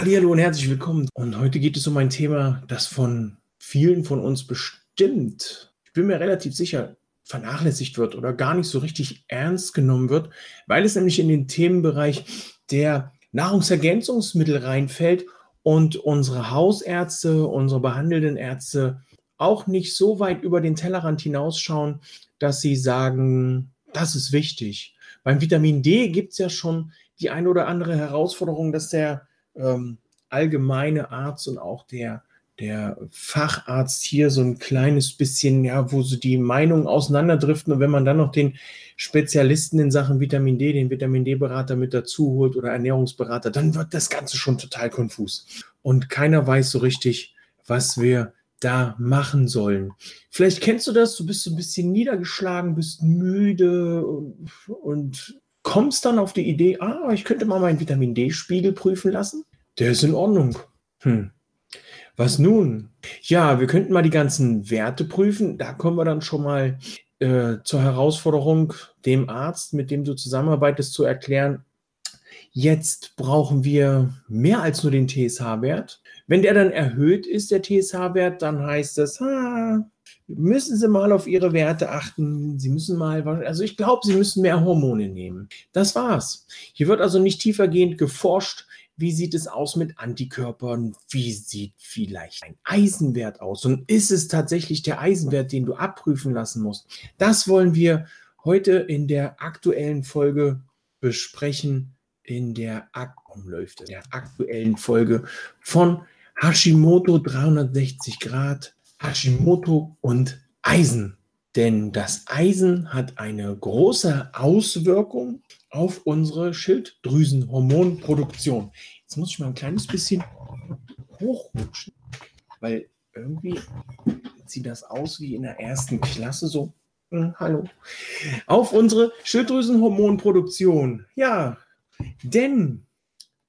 Hallo und herzlich willkommen. Und heute geht es um ein Thema, das von vielen von uns bestimmt, ich bin mir relativ sicher, vernachlässigt wird oder gar nicht so richtig ernst genommen wird, weil es nämlich in den Themenbereich der Nahrungsergänzungsmittel reinfällt und unsere Hausärzte, unsere behandelnden Ärzte auch nicht so weit über den Tellerrand hinausschauen, dass sie sagen, das ist wichtig. Beim Vitamin D gibt es ja schon die eine oder andere Herausforderung, dass der ähm, allgemeine Arzt und auch der, der Facharzt hier so ein kleines bisschen, ja, wo so die Meinungen auseinanderdriften. Und wenn man dann noch den Spezialisten in Sachen Vitamin D, den Vitamin D-Berater mit dazu holt oder Ernährungsberater, dann wird das Ganze schon total konfus. Und keiner weiß so richtig, was wir da machen sollen. Vielleicht kennst du das, du bist so ein bisschen niedergeschlagen, bist müde und, und kommst dann auf die Idee, ah, ich könnte mal meinen Vitamin D-Spiegel prüfen lassen. Der ist in Ordnung. Hm. Was nun? Ja, wir könnten mal die ganzen Werte prüfen. Da kommen wir dann schon mal äh, zur Herausforderung, dem Arzt, mit dem du zusammenarbeitest, zu erklären, jetzt brauchen wir mehr als nur den TSH-Wert. Wenn der dann erhöht ist, der TSH-Wert, dann heißt das, ah, müssen Sie mal auf Ihre Werte achten. Sie müssen mal, also ich glaube, Sie müssen mehr Hormone nehmen. Das war's. Hier wird also nicht tiefergehend geforscht. Wie sieht es aus mit Antikörpern? Wie sieht vielleicht ein Eisenwert aus? Und ist es tatsächlich der Eisenwert, den du abprüfen lassen musst? Das wollen wir heute in der aktuellen Folge besprechen. In der, läuft der aktuellen Folge von Hashimoto 360 Grad Hashimoto und Eisen. Denn das Eisen hat eine große Auswirkung auf unsere Schilddrüsenhormonproduktion. Jetzt muss ich mal ein kleines bisschen hochrutschen, weil irgendwie sieht das aus wie in der ersten Klasse so. Hm, hallo. Auf unsere Schilddrüsenhormonproduktion. Ja, denn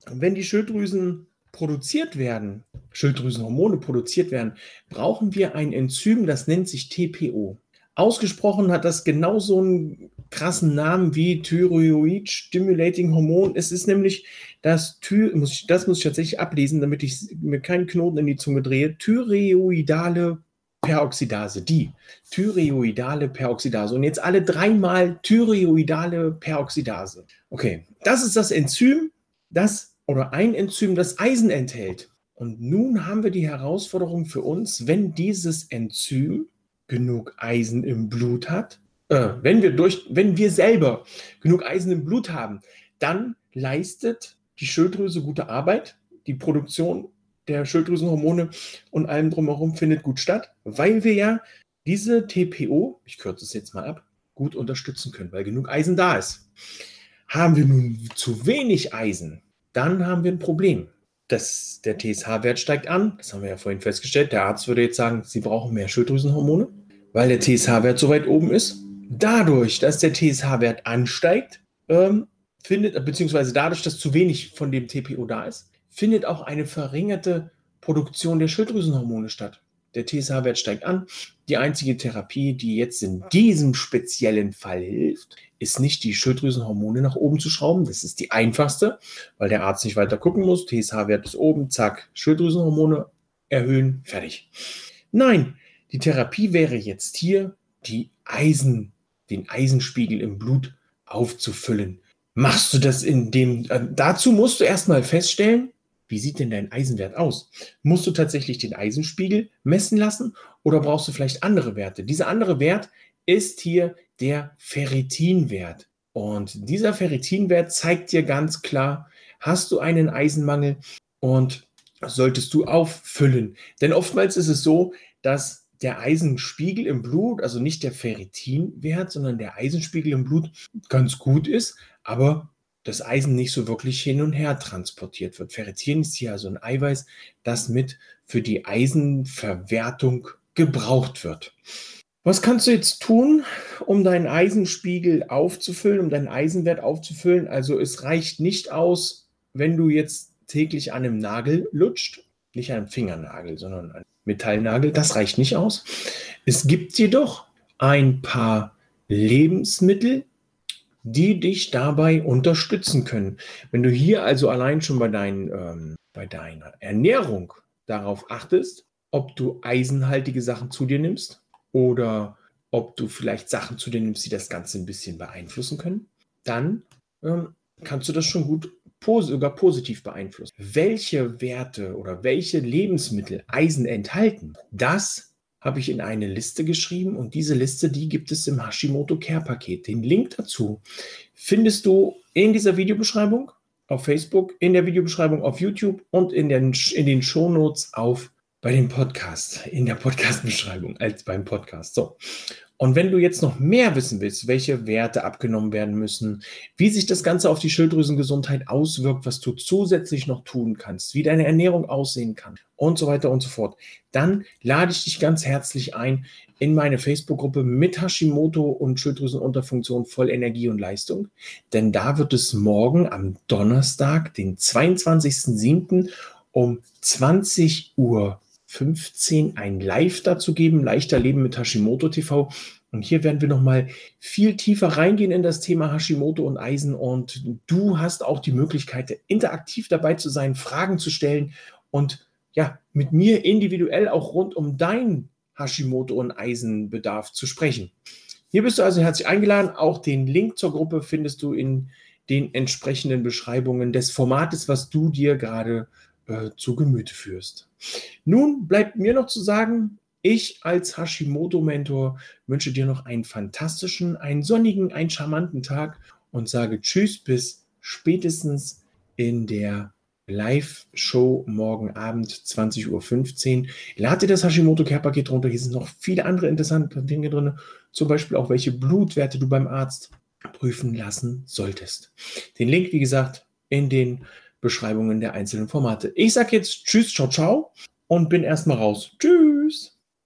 wenn die Schilddrüsen produziert werden, Schilddrüsenhormone produziert werden, brauchen wir ein Enzym, das nennt sich TPO. Ausgesprochen hat das genauso einen krassen Namen wie Thyroid Stimulating Hormon. Es ist nämlich das Thy muss ich, das muss ich tatsächlich ablesen, damit ich mir keinen Knoten in die Zunge drehe. Thyreoidale Peroxidase, die Thyreoidale Peroxidase. Und jetzt alle dreimal Thyreoidale Peroxidase. Okay, das ist das Enzym, das oder ein Enzym, das Eisen enthält. Und nun haben wir die Herausforderung für uns, wenn dieses Enzym genug Eisen im Blut hat, äh, wenn, wir durch, wenn wir selber genug Eisen im Blut haben, dann leistet die Schilddrüse gute Arbeit. Die Produktion der Schilddrüsenhormone und allem drumherum findet gut statt, weil wir ja diese TPO, ich kürze es jetzt mal ab, gut unterstützen können, weil genug Eisen da ist. Haben wir nun zu wenig Eisen, dann haben wir ein Problem. Das, der TSH-Wert steigt an, das haben wir ja vorhin festgestellt. Der Arzt würde jetzt sagen, Sie brauchen mehr Schilddrüsenhormone, weil der TSH-Wert so weit oben ist. Dadurch, dass der TSH-Wert ansteigt, ähm, findet, beziehungsweise dadurch, dass zu wenig von dem TPO da ist, findet auch eine verringerte Produktion der Schilddrüsenhormone statt. Der TSH-Wert steigt an. Die einzige Therapie, die jetzt in diesem speziellen Fall hilft, ist nicht die Schilddrüsenhormone nach oben zu schrauben. Das ist die einfachste, weil der Arzt nicht weiter gucken muss. TSH-Wert ist oben, zack, Schilddrüsenhormone erhöhen, fertig. Nein, die Therapie wäre jetzt hier, die Eisen, den Eisenspiegel im Blut aufzufüllen. Machst du das in dem, äh, dazu musst du erstmal feststellen, wie sieht denn dein Eisenwert aus? Musst du tatsächlich den Eisenspiegel messen lassen oder brauchst du vielleicht andere Werte? Dieser andere Wert ist hier der Ferritinwert. Und dieser Ferritinwert zeigt dir ganz klar, hast du einen Eisenmangel und solltest du auffüllen. Denn oftmals ist es so, dass der Eisenspiegel im Blut, also nicht der Ferritinwert, sondern der Eisenspiegel im Blut ganz gut ist, aber das Eisen nicht so wirklich hin und her transportiert wird. Ferritin ist hier also ein Eiweiß, das mit für die Eisenverwertung gebraucht wird. Was kannst du jetzt tun, um deinen Eisenspiegel aufzufüllen, um deinen Eisenwert aufzufüllen? Also es reicht nicht aus, wenn du jetzt täglich an einem Nagel lutscht, nicht an einem Fingernagel, sondern an Metallnagel. Das reicht nicht aus. Es gibt jedoch ein paar Lebensmittel, die dich dabei unterstützen können. Wenn du hier also allein schon bei, dein, ähm, bei deiner Ernährung darauf achtest, ob du eisenhaltige Sachen zu dir nimmst oder ob du vielleicht Sachen zu dir nimmst, die das Ganze ein bisschen beeinflussen können, dann ähm, kannst du das schon gut sogar positiv beeinflussen. Welche Werte oder welche Lebensmittel Eisen enthalten, das habe ich in eine Liste geschrieben und diese Liste, die gibt es im Hashimoto Care Paket. Den Link dazu findest du in dieser Videobeschreibung auf Facebook, in der Videobeschreibung auf YouTube und in den, in den Shownotes auf bei dem Podcast, in der Podcast-Beschreibung als beim Podcast. So. Und wenn du jetzt noch mehr wissen willst, welche Werte abgenommen werden müssen, wie sich das Ganze auf die Schilddrüsengesundheit auswirkt, was du zusätzlich noch tun kannst, wie deine Ernährung aussehen kann und so weiter und so fort, dann lade ich dich ganz herzlich ein in meine Facebook-Gruppe mit Hashimoto und Schilddrüsenunterfunktion voll Energie und Leistung. Denn da wird es morgen am Donnerstag, den 22.07. um 20 Uhr 15 ein Live dazu geben, leichter Leben mit Hashimoto TV. Und hier werden wir nochmal viel tiefer reingehen in das Thema Hashimoto und Eisen. Und du hast auch die Möglichkeit, interaktiv dabei zu sein, Fragen zu stellen und ja, mit mir individuell auch rund um dein Hashimoto und Eisenbedarf zu sprechen. Hier bist du also herzlich eingeladen. Auch den Link zur Gruppe findest du in den entsprechenden Beschreibungen des Formates, was du dir gerade äh, zu Gemüte führst. Nun bleibt mir noch zu sagen, ich als Hashimoto-Mentor wünsche dir noch einen fantastischen, einen sonnigen, einen charmanten Tag und sage Tschüss bis spätestens in der Live-Show morgen Abend 20.15 Uhr. Lade das Hashimoto Care Paket runter. Hier sind noch viele andere interessante Dinge drin. Zum Beispiel auch, welche Blutwerte du beim Arzt prüfen lassen solltest. Den Link, wie gesagt, in den Beschreibungen der einzelnen Formate. Ich sage jetzt Tschüss, ciao, ciao und bin erstmal raus. Tschüss.